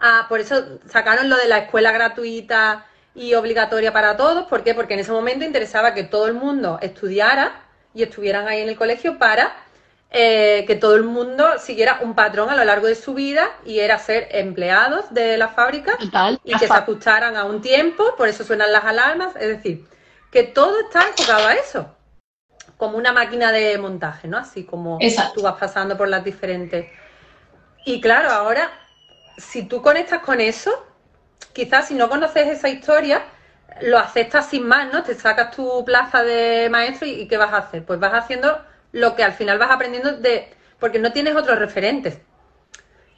a, por eso sacaron lo de la escuela gratuita y obligatoria para todos. ¿Por qué? Porque en ese momento interesaba que todo el mundo estudiara y estuvieran ahí en el colegio para eh, que todo el mundo siguiera un patrón a lo largo de su vida y era ser empleados de la fábrica y que se ajustaran a un tiempo, por eso suenan las alarmas, es decir, que todo está enfocado a eso, como una máquina de montaje, ¿no? Así como tú vas pasando por las diferentes. Y claro, ahora, si tú conectas con eso, quizás si no conoces esa historia, lo aceptas sin más, ¿no? Te sacas tu plaza de maestro y, y ¿qué vas a hacer? Pues vas haciendo lo que al final vas aprendiendo de, porque no tienes otros referentes.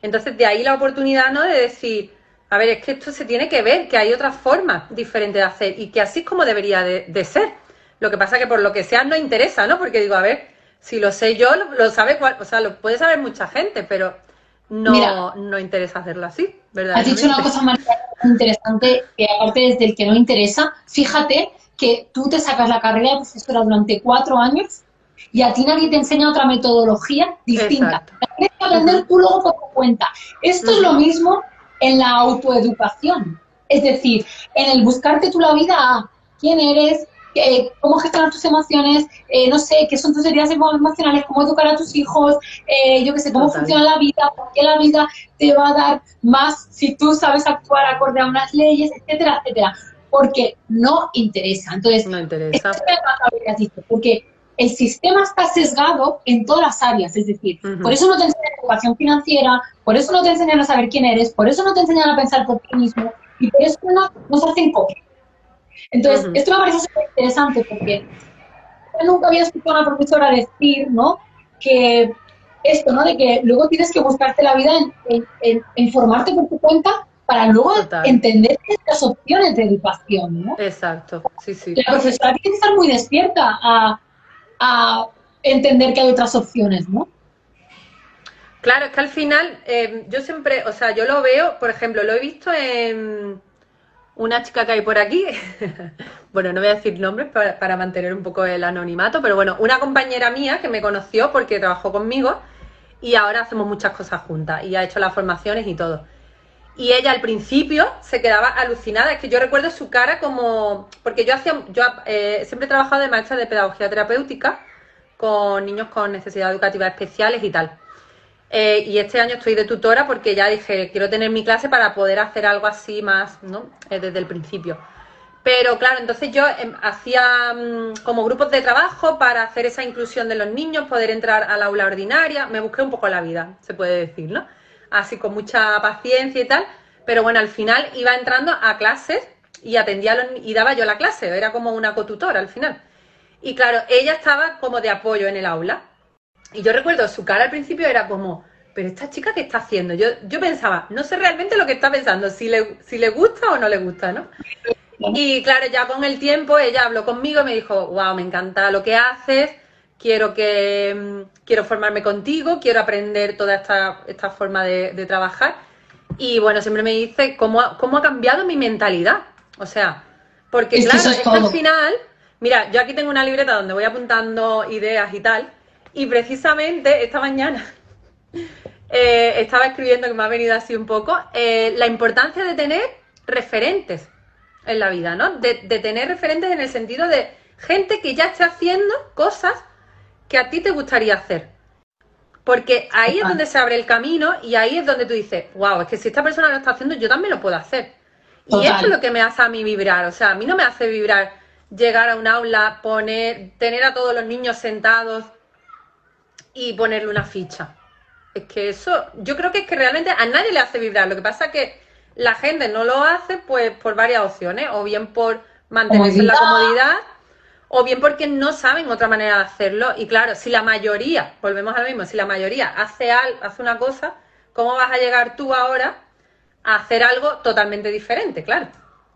Entonces, de ahí la oportunidad, ¿no? De decir, a ver, es que esto se tiene que ver, que hay otras formas diferentes de hacer y que así es como debería de, ser. Lo que pasa que por lo que sea no interesa, ¿no? Porque digo, a ver, si lo sé yo, lo, sabe cual, o sea, lo puede saber mucha gente, pero no, no interesa hacerlo así, ¿verdad? Has dicho una cosa muy interesante, que aparte desde el que no interesa, fíjate que tú te sacas la carrera de profesora durante cuatro años y a ti nadie te enseña otra metodología distinta. Tienes que aprender tú luego por tu cuenta. Esto es lo mismo en la autoeducación. Es decir, en el buscarte tú la vida a quién eres, eh, cómo gestionar tus emociones, eh, no sé, qué son tus heridas emocionales, cómo educar a tus hijos, eh, yo qué sé, cómo funciona la vida, por qué la vida te va a dar más si tú sabes actuar acorde a unas leyes, etcétera, etcétera. Porque no interesa. Entonces, no interesa. porque el sistema está sesgado en todas las áreas, es decir, por eso no te enseñan educación financiera, por eso no te enseñan a saber quién eres, por eso no te enseñan a pensar por ti mismo y por eso no nos hacen copia. Entonces, esto me parece súper interesante porque yo nunca había escuchado a una profesora decir, ¿no? Que esto, ¿no? De que luego tienes que buscarte la vida en, formarte por tu cuenta para luego entender estas opciones de educación, ¿no? Exacto, sí, sí. La profesora tiene que estar muy despierta a a entender que hay otras opciones, ¿no? Claro, es que al final eh, yo siempre, o sea, yo lo veo, por ejemplo, lo he visto en una chica que hay por aquí, bueno, no voy a decir nombres para, mantener un poco el anonimato, pero bueno, una compañera mía que me conoció porque trabajó conmigo y ahora hacemos muchas cosas juntas y ha hecho las formaciones y todo. Y ella al principio se quedaba alucinada, es que yo recuerdo su cara como, porque yo hacía, yo eh, siempre he trabajado de maestra de pedagogía terapéutica con niños con necesidades educativas especiales y tal. Eh, y este año estoy de tutora porque ya dije, quiero tener mi clase para poder hacer algo así más, ¿no? Eh, desde el principio. Pero claro, entonces yo em, hacía mm, como grupos de trabajo para hacer esa inclusión de los niños, poder entrar al aula ordinaria. Me busqué un poco la vida, se puede decir, ¿no? Así con mucha paciencia y tal. Pero bueno, al final iba entrando a clases y atendía y daba yo la clase. Era como una cotutora al final. Y claro, ella estaba como de apoyo en el aula. Y yo recuerdo su cara al principio era como, pero esta chica qué está haciendo? Yo, yo pensaba, no sé realmente lo que está pensando, si le, si le gusta o no le gusta, ¿no? Y claro, ya con el tiempo ella habló conmigo y me dijo, wow, me encanta lo que haces, quiero que mm, quiero formarme contigo, quiero aprender toda esta, esta forma de, trabajar. Y bueno, siempre me dice cómo ha, cómo ha cambiado mi mentalidad. O sea, porque claro, es al final, mira, yo aquí tengo una libreta donde voy apuntando ideas y tal, y precisamente esta mañana eh, estaba escribiendo, que me ha venido así un poco, eh, la importancia de tener referentes en la vida, ¿no? De, tener referentes en el sentido de gente que ya está haciendo cosas que a ti te gustaría hacer. Porque ahí es donde se abre el camino y ahí es donde tú dices, wow, es que si esta persona lo está haciendo, yo también lo puedo hacer. Y eso es lo que me hace a mí vibrar. O sea, a mí no me hace vibrar llegar a un aula, poner, tener a todos los niños sentados y ponerle una ficha. Es que eso, yo creo que es que realmente a nadie le hace vibrar. Lo que pasa es que la gente no lo hace pues por varias opciones, o bien por mantenerse en la comodidad, o bien porque no saben otra manera de hacerlo. Y claro, si la mayoría, volvemos a lo mismo, si la mayoría hace, al, hace una cosa, ¿cómo vas a llegar tú ahora a hacer algo totalmente diferente? Claro.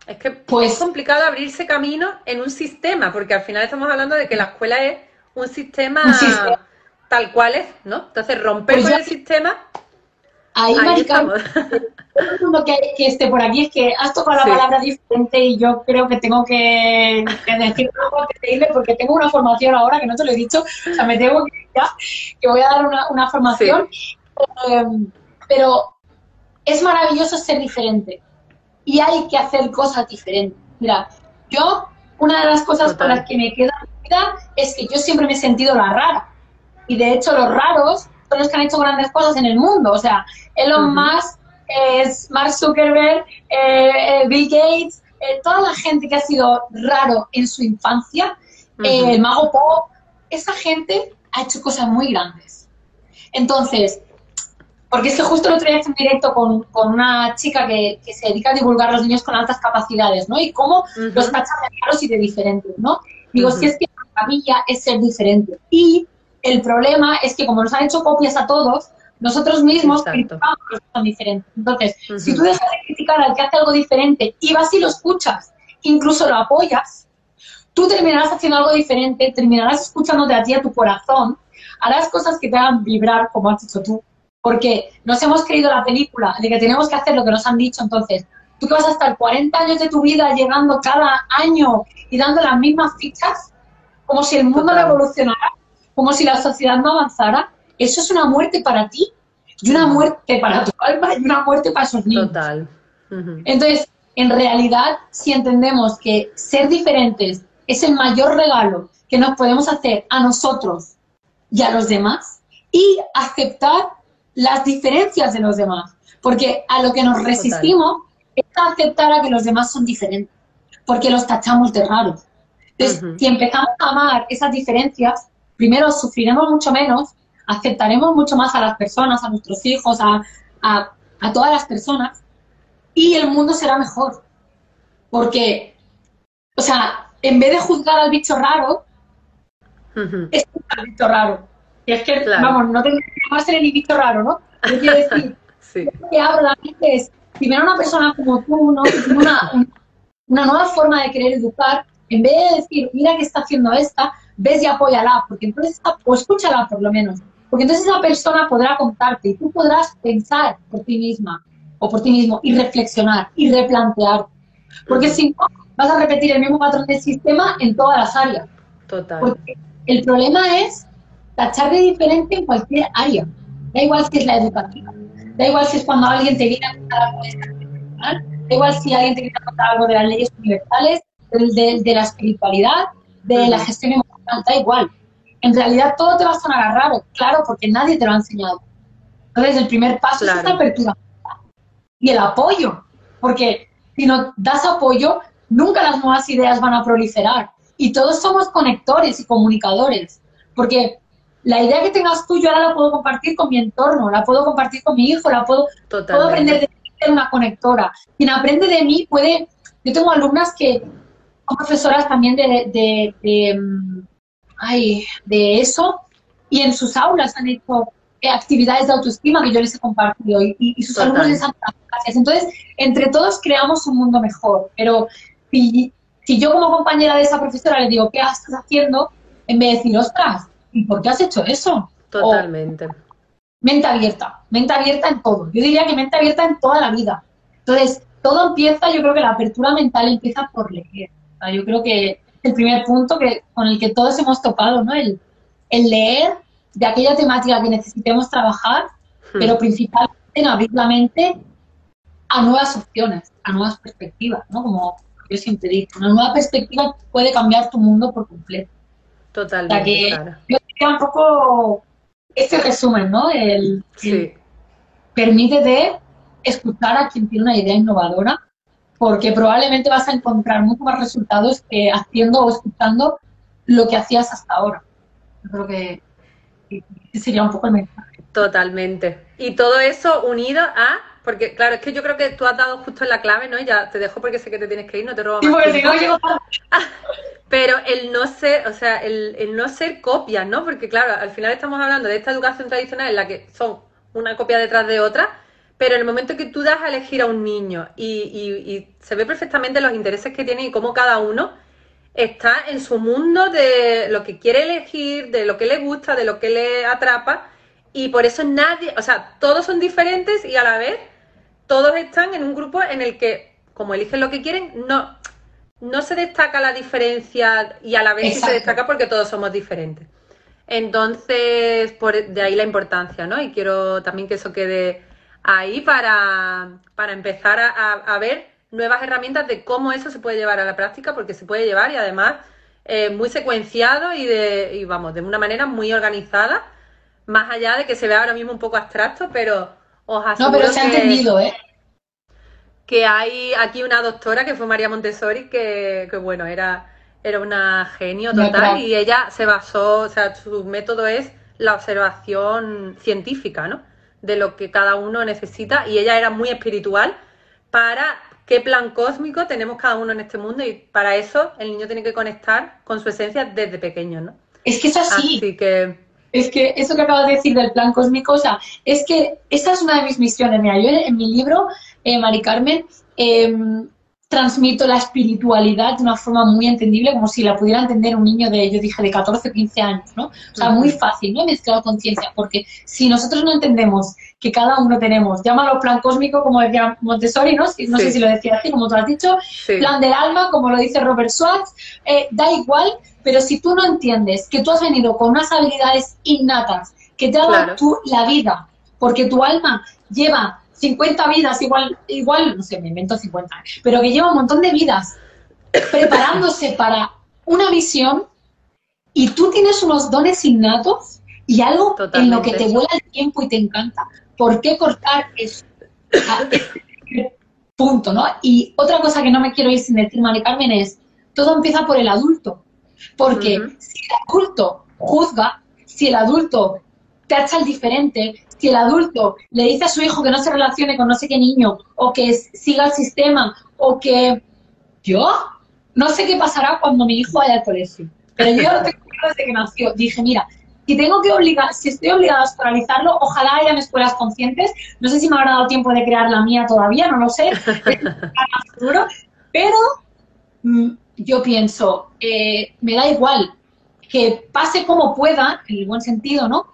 Es que pues, es complicado abrirse camino en un sistema, porque al final estamos hablando de que la escuela es un sistema tal cual es, ¿no? Entonces, romper pues con el sistema. Ahí, ahí estamos. Lo que, que esté por aquí es que has tocado la palabra diferente y yo creo que tengo que, decir algo que porque tengo una formación ahora que no te lo he dicho, o sea, me tengo que ya, que voy a dar una, formación. Em, pero es maravilloso ser diferente y hay que hacer cosas diferentes. Mira, yo, una de las cosas con las que me queda vida es que yo siempre me he sentido la rara y de hecho los raros son los que han hecho grandes cosas en el mundo. O sea, Elon Musk, es Mark Zuckerberg, eh, eh, Bill Gates, eh, toda la gente que ha sido raro en su infancia, el mago Pop, esa gente ha hecho cosas muy grandes. Entonces, porque es que justo el otro día hice un directo con, con una chica que, que, se dedica a divulgar a los niños con altas capacidades, ¿no? Y cómo los tachan de raros y de diferentes, ¿no? Digo, si es que la maravilla es ser diferente. Y el problema es que como nos han hecho copias a todos, nosotros mismos criticamos los que son diferentes. Entonces, si tú dejas de criticar al que hace algo diferente y vas y lo escuchas, incluso lo apoyas, tú terminarás haciendo algo diferente, terminarás escuchándote a ti, a tu corazón, harás cosas que te hagan vibrar como has dicho tú. Porque nos hemos creído la película de que tenemos que hacer lo que nos han dicho. Entonces, tú que vas a estar 40 años de tu vida llegando cada año y dando las mismas fichas, como si el mundo no evolucionara, como si la sociedad no avanzara, eso es una muerte para ti y una muerte para tu alma y una muerte para esos niños. Total. Entonces, en realidad, si entendemos que ser diferentes es el mayor regalo que nos podemos hacer a nosotros y a los demás y aceptar las diferencias de los demás, porque a lo que nos resistimos es a aceptar a que los demás son diferentes, porque los tachamos de raros. Entonces, si empezamos a amar esas diferencias, primero sufriremos mucho menos, aceptaremos mucho más a las personas, a nuestros hijos, a, a, todas las personas y el mundo será mejor. Porque, o sea, en vez de juzgar al bicho raro, es un bicho raro. Y es que, vamos, no tengo que ser el bicho raro, ¿no? Quiero decir, lo que hablo la gente es, a una persona como tú, ¿no? una, una nueva forma de querer educar, en vez de decir, mira qué está haciendo esta, ves y apóyala, porque entonces, o escúchala por lo menos, Porque entonces esa persona podrá contarte y tú podrás pensar por ti misma o por ti mismo y reflexionar y replantear. Porque si no, vas a repetir el mismo patrón del sistema en todas las áreas. Total. Porque el problema es tachar de diferente en cualquier área. Da igual si es la educativa, da igual si es cuando alguien te viene a contar algo de da igual si alguien te viene a contar algo de las leyes universales, de, de la espiritualidad, de la gestión emocional, da igual. En realidad todo te va a sonar raro, claro, porque nadie te lo ha enseñado. Entonces el primer paso es esta apertura y el apoyo, porque si no das apoyo, nunca las nuevas ideas van a proliferar. Y todos somos conectores y comunicadores, porque la idea que tengas tú, yo ahora la puedo compartir con mi entorno, la puedo compartir con mi hijo, la puedo, puedo aprender de ser una conectora. Quien aprende de mí puede, yo tengo alumnas que son profesoras también de, de, de, mm, ay, de eso, y en sus aulas han hecho eh, actividades de autoestima que yo les he compartido y, y, sus alumnos les han gracias. Entonces, entre todos creamos un mundo mejor, pero si, si yo como compañera de esa profesora le digo, ¿qué estás haciendo? En vez de decir, ostras, ¿y por qué has hecho eso? Totalmente. mente abierta, mente abierta en todo. Yo diría que mente abierta en toda la vida. Entonces, todo empieza, yo creo que la apertura mental empieza por leer. yo creo que el primer punto que, con el que todos hemos topado, ¿no? El, el leer de aquella temática que necesitemos trabajar, hmm. pero principalmente en abrir la mente a nuevas opciones, a nuevas perspectivas, ¿no? Como yo siempre digo, una nueva perspectiva puede cambiar tu mundo por completo. Totalmente. que Yo diría un poco este resumen, ¿no? El, sí. permite de escuchar a quien tiene una idea innovadora, porque probablemente vas a encontrar mucho más resultados que haciendo o escuchando lo que hacías hasta ahora. Yo creo que sería un poco el mensaje. Totalmente. Y todo eso unido a porque, claro, es que yo creo que tú has dado justo en la clave, ¿no? Y ya te dejo porque sé que te tienes que ir, no te robo más. Sí, no Pero el no ser, o sea, el, el no ser copias, ¿no? Porque, claro, al final estamos hablando de esta educación tradicional en la que son una copia detrás de otra, pero en el momento que tú das a elegir a un niño y, y, se ve perfectamente los intereses que tiene y cómo cada uno está en su mundo de lo que quiere elegir, de lo que le gusta, de lo que le atrapa, y por eso nadie, o sea, todos son diferentes y a la vez todos están en un grupo en el que, como eligen lo que quieren, no, no se destaca la diferencia y a la vez sí se destaca porque todos somos diferentes. Entonces, por, de ahí la importancia, ¿no? Y quiero también que eso quede ahí para, para empezar a, ver nuevas herramientas de cómo eso se puede llevar a la práctica, porque se puede llevar y además eh, muy secuenciado y, de, y vamos, de una manera muy organizada, más allá de que se vea ahora mismo un poco abstracto, pero no, pero se ha entendido, ¿eh? Que hay aquí una doctora que fue María Montessori, que, bueno, era, era una genio total y ella se basó, o sea, su método es la observación científica, ¿no? De lo que cada uno necesita y ella era muy espiritual para qué plan cósmico tenemos cada uno en este mundo y para eso el niño tiene que conectar con su esencia desde pequeño, ¿no? Es que es así. Así que es que eso que acabas de decir del plan cósmico, o sea, es que esa es una de mis misiones. Mira, yo en mi libro, eh, Mari Carmen, em, transmito la espiritualidad de una forma muy entendible, como si la pudiera entender un niño de, yo dije, de 14 o 15 años, ¿no? O sea, muy fácil, ¿no? Mezclar conciencia, porque si nosotros no entendemos que cada uno tenemos, llámalo plan cósmico, como decía Montessori, ¿no? No sé si lo decía así, como tú has dicho, plan del alma, como lo dice Robert Schwartz, eh, da igual, pero si tú no entiendes que tú has venido con unas habilidades innatas que te ha dado tú la vida, porque tu alma lleva 50 vidas, igual, igual, no sé, me invento 50, pero que lleva un montón de vidas preparándose para una visión y tú tienes unos dones innatos y algo en lo que te vuela el tiempo y te encanta. ¿Por qué cortar eso? Punto, ¿no? Y otra cosa que no me quiero ir sin decir, Mari Carmen, es todo empieza por el adulto. Porque si el adulto juzga, si el adulto te hace el diferente, si el adulto le dice a su hijo que no se relacione con no sé qué niño, o que siga el sistema, o que yo no sé qué pasará cuando mi hijo vaya al colegio. Pero yo lo tengo desde que nació. Dije, mira, si tengo que obligar, si estoy obligada a escolarizarlo, ojalá hayan escuelas conscientes. No sé si me habrá dado tiempo de crear la mía todavía, no lo sé. pero mm, yo pienso, eh, me da igual que pase como pueda, en el buen sentido, ¿no?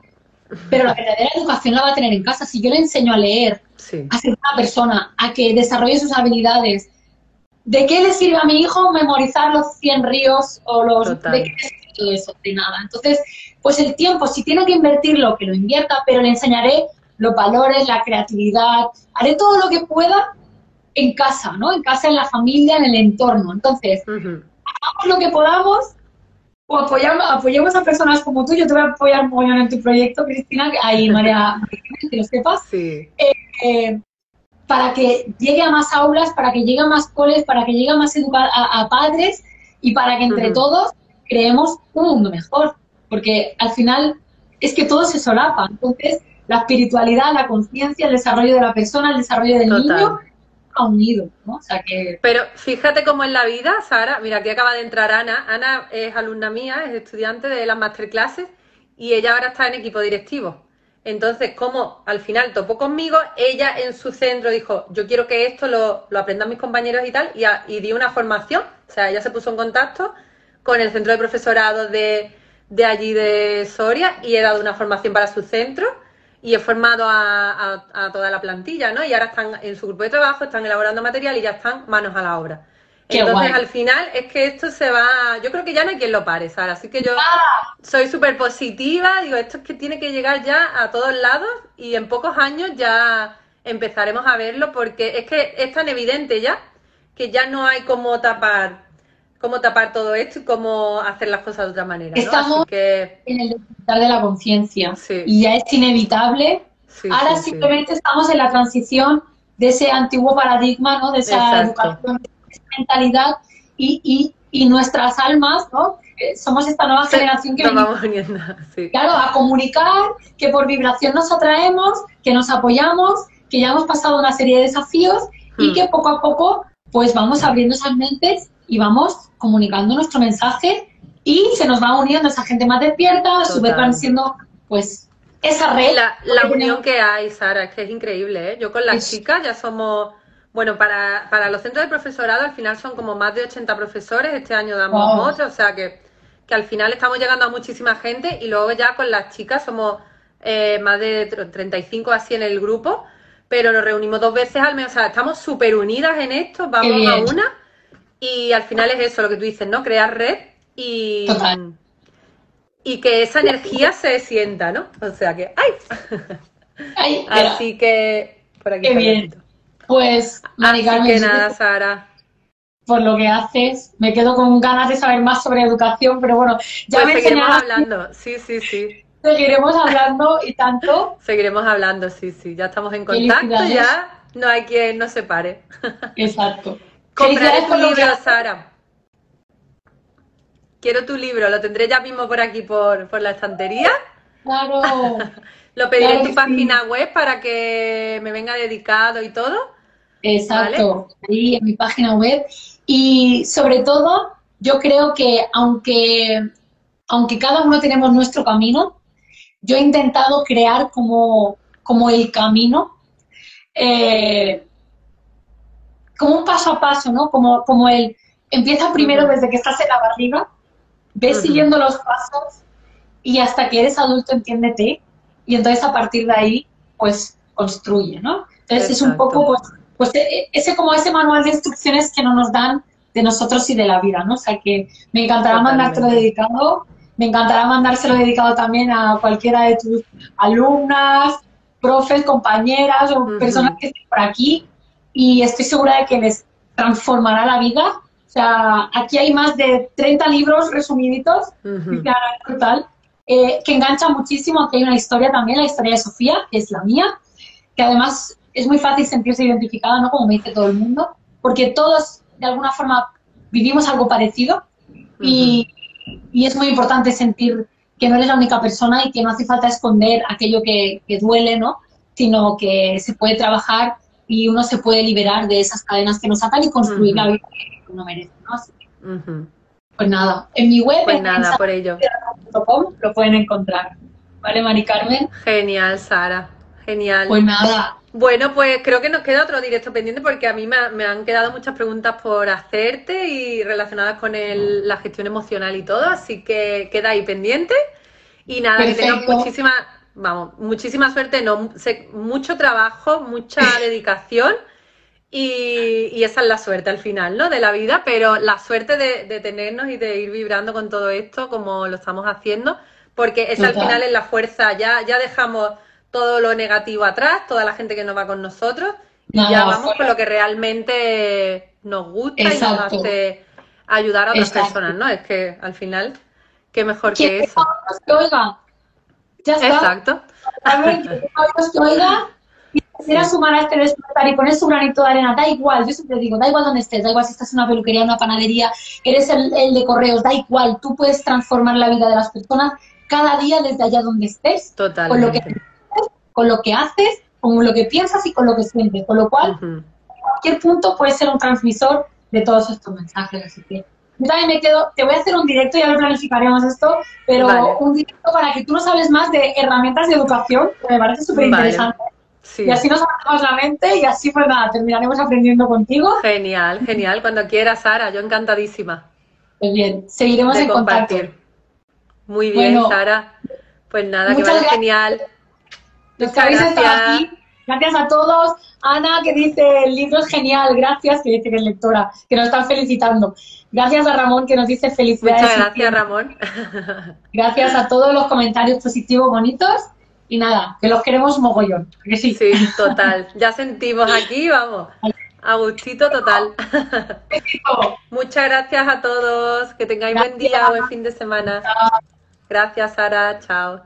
Pero la verdadera educación la va a tener en casa. Si yo le enseño a leer, a ser una persona, a que desarrolle sus habilidades, ¿de qué le sirve a mi hijo memorizar los 100 ríos o los... ¿De qué le sirve todo eso? De nada. Entonces, pues el tiempo, si tiene que invertirlo, que lo invierta, pero le enseñaré los valores, la creatividad, haré todo lo que pueda en casa, ¿no? En casa, en la familia, en el entorno. Entonces, hagamos lo que podamos o apoyamos, apoyemos a personas como tú. Yo te voy a apoyar muy en tu proyecto, Cristina, ahí María, que lo sepas. Sí. Eh, eh, para que llegue a más aulas, para que llegue a más coles, para que llegue a más educar a, padres y para que entre todos creemos un mundo mejor. Porque al final es que todo se solapa. Entonces, la espiritualidad, la conciencia, el desarrollo de la persona, el desarrollo del niño ¿no? O sea que... Pero fíjate cómo en la vida, Sara, mira, aquí acaba de entrar Ana. Ana es alumna mía, es estudiante de las masterclasses y ella ahora está en equipo directivo. Entonces, como al final topó conmigo, ella en su centro dijo, yo quiero que esto lo, aprendan mis compañeros y tal, y, y dio una formación, o sea, ella se puso en contacto con el centro de profesorado de, de allí de Soria y he dado una formación para su centro y he formado a, toda la plantilla, ¿no? Y ahora están en su grupo de trabajo, están elaborando material y ya están manos a la obra. Entonces, al final es que esto se va, yo creo que ya no hay quien lo pare, Sara, así que yo ah. soy súper positiva, digo, esto es que tiene que llegar ya a todos lados y en pocos años ya empezaremos a verlo porque es que es tan evidente ya que ya no hay cómo tapar cómo tapar todo esto y cómo hacer las cosas de otra manera. Estamos que... en el despertar de la conciencia y ya es inevitable. Ahora simplemente estamos en la transición de ese antiguo paradigma, ¿no? de esa educación, de esa mentalidad y, y, nuestras almas, ¿no? somos esta nueva generación que vamos uniendo, claro, a comunicar, que por vibración nos atraemos, que nos apoyamos, que ya hemos pasado una serie de desafíos y hmm. que poco a poco pues vamos abriendo esas mentes y vamos comunicando nuestro mensaje y se nos va uniendo esa gente más despierta, a su vez van siendo, pues, esa red. La, la unión que hay, Sara, es que es increíble, ¿eh? Yo con las chicas ya somos, bueno, para, para los centros de profesorado al final son como más de 80 profesores, este año damos otro, o sea que, que al final estamos llegando a muchísima gente y luego ya con las chicas somos eh, más de 35 así en el grupo, pero nos reunimos dos veces al mes, o sea, estamos súper unidas en esto, vamos a una y al final es eso lo que tú dices, ¿no? Crear red y, y que esa energía se sienta, ¿no? O sea que, ¡ay! Así que, por aquí. Qué bien. Pues, Así que nada, Sara. Por lo que haces, me quedo con ganas de saber más sobre educación, pero bueno, ya pues me seguiremos hablando, sí, sí, sí. Seguiremos hablando y tanto. Seguiremos hablando, sí, sí. Ya estamos en contacto, ya no hay quien nos separe. Exacto. Compraré tu libro, Sara. Quiero tu libro, lo tendré ya mismo por aquí, por, la estantería. Claro. lo pediré en tu página web para que me venga dedicado y todo. Exacto, ahí en mi página web. Y sobre todo, yo creo que aunque, aunque cada uno tenemos nuestro camino, yo he intentado crear como, como el camino eh, como un paso a paso, ¿no? Como, como el, empieza primero desde que estás en la barriga, ves siguiendo los pasos y hasta que eres adulto entiéndete y entonces a partir de ahí, pues, construye, ¿no? Entonces es un poco, pues, pues e, ese como ese manual de instrucciones que no nos dan de nosotros y de la vida, ¿no? O sea que me encantará mandártelo dedicado, me encantará mandárselo dedicado también a cualquiera de tus alumnas, profes, compañeras o personas que estén por aquí y estoy segura de que les transformará la vida. O sea, aquí hay más de 30 libros resumiditos, total, eh, que enganchan muchísimo. Aquí hay una historia también, la historia de Sofía, que es la mía, que además es muy fácil sentirse identificada, ¿no? Como me dice todo el mundo, porque todos de alguna forma vivimos algo parecido y, y, es muy importante sentir que no eres la única persona y que no hace falta esconder aquello que, que duele, ¿no? Sino que se puede trabajar y uno se puede liberar de esas cadenas que nos atan y construir la vida que uno merece, ¿no? Pues nada, en mi web, pues nada, por ello. lo pueden encontrar. ¿Vale, Mari Carmen? Genial, Sara. Genial. Pues nada. Bueno, pues creo que nos queda otro directo pendiente porque a mí me, han quedado muchas preguntas por hacerte y relacionadas con la gestión emocional y todo, así que queda ahí pendiente. Y nada, que tengan muchísimas vamos, muchísima suerte, no, mucho trabajo, mucha dedicación y, esa es la suerte al final, ¿no? De la vida, pero la suerte de, tenernos y de ir vibrando con todo esto como lo estamos haciendo, porque esa al final es la fuerza, ya, ya dejamos todo lo negativo atrás, toda la gente que no va con nosotros y ya vamos con lo que realmente nos gusta y nos hace ayudar a otras personas, ¿no? Es que al final, qué mejor que eso. Oiga. Ya está. Exacto. A ver, que oiga y quisiera sumar a este despertar y poner su granito de arena, da igual, yo siempre digo, da igual donde estés, da igual si estás en una peluquería, en una panadería, eres el, el de correos, da igual, tú puedes transformar la vida de las personas cada día desde allá donde estés. Totalmente. Con lo que, con lo que haces, con lo que piensas y con lo que sientes. Con lo cual, cualquier punto puede ser un transmisor de todos estos mensajes. Así que yo también me quedo, te voy a hacer un directo, ya lo planificaremos esto, pero un directo para que tú nos hables más de herramientas de educación, que me parece súper interesante. Y así nos abrimos la mente y así pues nada, terminaremos aprendiendo contigo. Genial, genial, cuando quieras, Sara, yo encantadísima. Muy bien, seguiremos en contacto. Muy bien, Sara. Pues nada, que vaya genial. Muchas gracias. Gracias a todos. Ana, que dice, el libro es genial, gracias, que dice que es lectora, que nos están felicitando. Gracias a Ramón, que nos dice felicidades. Muchas gracias, Ramón. Gracias a todos los comentarios positivos, bonitos. Y nada, que los queremos mogollón. sí? sí, total. Ya sentimos aquí, vamos. Agustito total. Muchas gracias a todos. Que tengáis buen día, buen fin de semana. Gracias, Sara. Chao.